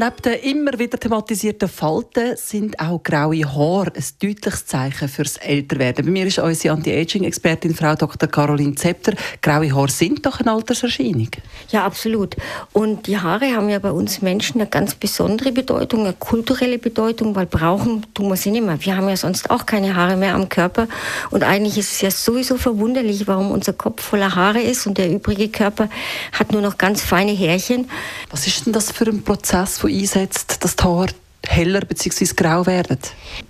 Neben den immer wieder thematisierten Falten sind auch graue Haare ein deutliches Zeichen fürs Älterwerden. Bei mir ist unsere Anti-Aging-Expertin Frau Dr. Caroline Zepter. Graue Haare sind doch eine Alterserscheinung. Ja, absolut. Und die Haare haben ja bei uns Menschen eine ganz besondere Bedeutung, eine kulturelle Bedeutung, weil brauchen tun wir sie nicht mehr. Wir haben ja sonst auch keine Haare mehr am Körper. Und eigentlich ist es ja sowieso verwunderlich, warum unser Kopf voller Haare ist und der übrige Körper hat nur noch ganz feine Härchen. Was ist denn das für ein Prozess, wo einsetzt, dass die Haare heller bzw. grau werden?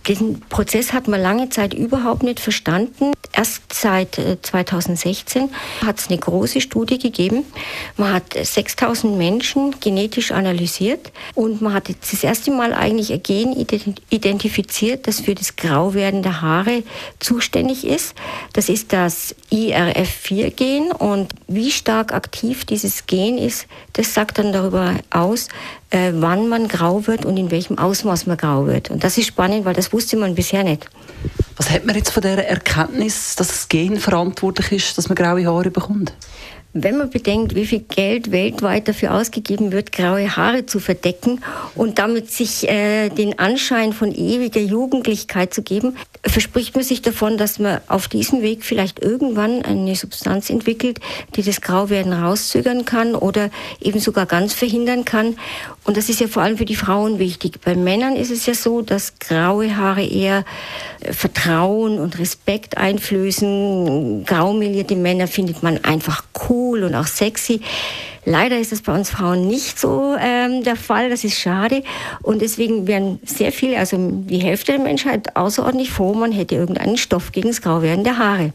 Diesen Prozess hat man lange Zeit überhaupt nicht verstanden. Erst seit 2016 hat es eine große Studie gegeben. Man hat 6000 Menschen genetisch analysiert und man hat das erste Mal eigentlich ein Gen identifiziert, das für das Grauwerden der Haare zuständig ist. Das ist das IRF4-Gen und wie stark aktiv dieses Gen ist, das sagt dann darüber aus, äh, wann man grau wird und in welchem Ausmaß man grau wird. Und das ist spannend, weil das wusste man bisher nicht. Was hat man jetzt von der Erkenntnis, dass das Gen verantwortlich ist, dass man graue Haare bekommt? Wenn man bedenkt, wie viel Geld weltweit dafür ausgegeben wird, graue Haare zu verdecken und damit sich äh, den Anschein von ewiger Jugendlichkeit zu geben, verspricht man sich davon, dass man auf diesem Weg vielleicht irgendwann eine Substanz entwickelt, die das Grauwerden rauszögern kann oder eben sogar ganz verhindern kann. Und das ist ja vor allem für die Frauen wichtig. Bei Männern ist es ja so, dass graue Haare eher äh, Vertrauen und Respekt einflößen. Graumelierte Männer findet man einfach cool und auch sexy. Leider ist das bei uns Frauen nicht so ähm, der Fall. Das ist schade. Und deswegen werden sehr viele, also die Hälfte der Menschheit, außerordentlich froh, man hätte irgendeinen Stoff gegen das Grauwerden der Haare.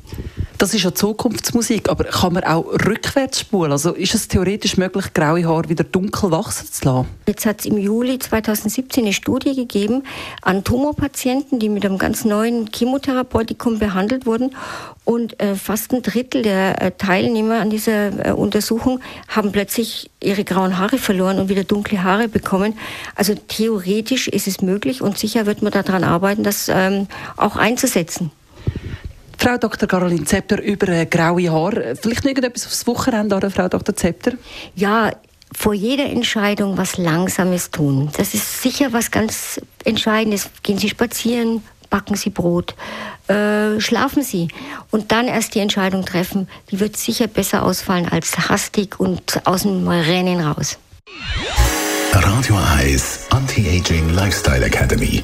Das ist ja Zukunftsmusik, aber kann man auch rückwärts spulen? Also ist es theoretisch möglich, graue Haare wieder dunkel wachsen zu lassen? Jetzt hat es im Juli 2017 eine Studie gegeben an Tumorpatienten, die mit einem ganz neuen Chemotherapeutikum behandelt wurden. Und äh, fast ein Drittel der äh, Teilnehmer an dieser äh, Untersuchung haben plötzlich ihre grauen Haare verloren und wieder dunkle Haare bekommen. Also theoretisch ist es möglich und sicher wird man daran arbeiten, das ähm, auch einzusetzen. Frau Dr. Caroline Zepter über äh, graue Haare. Vielleicht noch irgendetwas aufs Wochenende, oder, Frau Dr. Zepter? Ja, vor jeder Entscheidung was Langsames tun. Das ist sicher was ganz Entscheidendes. Gehen Sie spazieren, backen Sie Brot, äh, schlafen Sie und dann erst die Entscheidung treffen. Die wird sicher besser ausfallen als hastig und aus dem Rennen raus. Radio Eyes Anti-Aging Lifestyle Academy.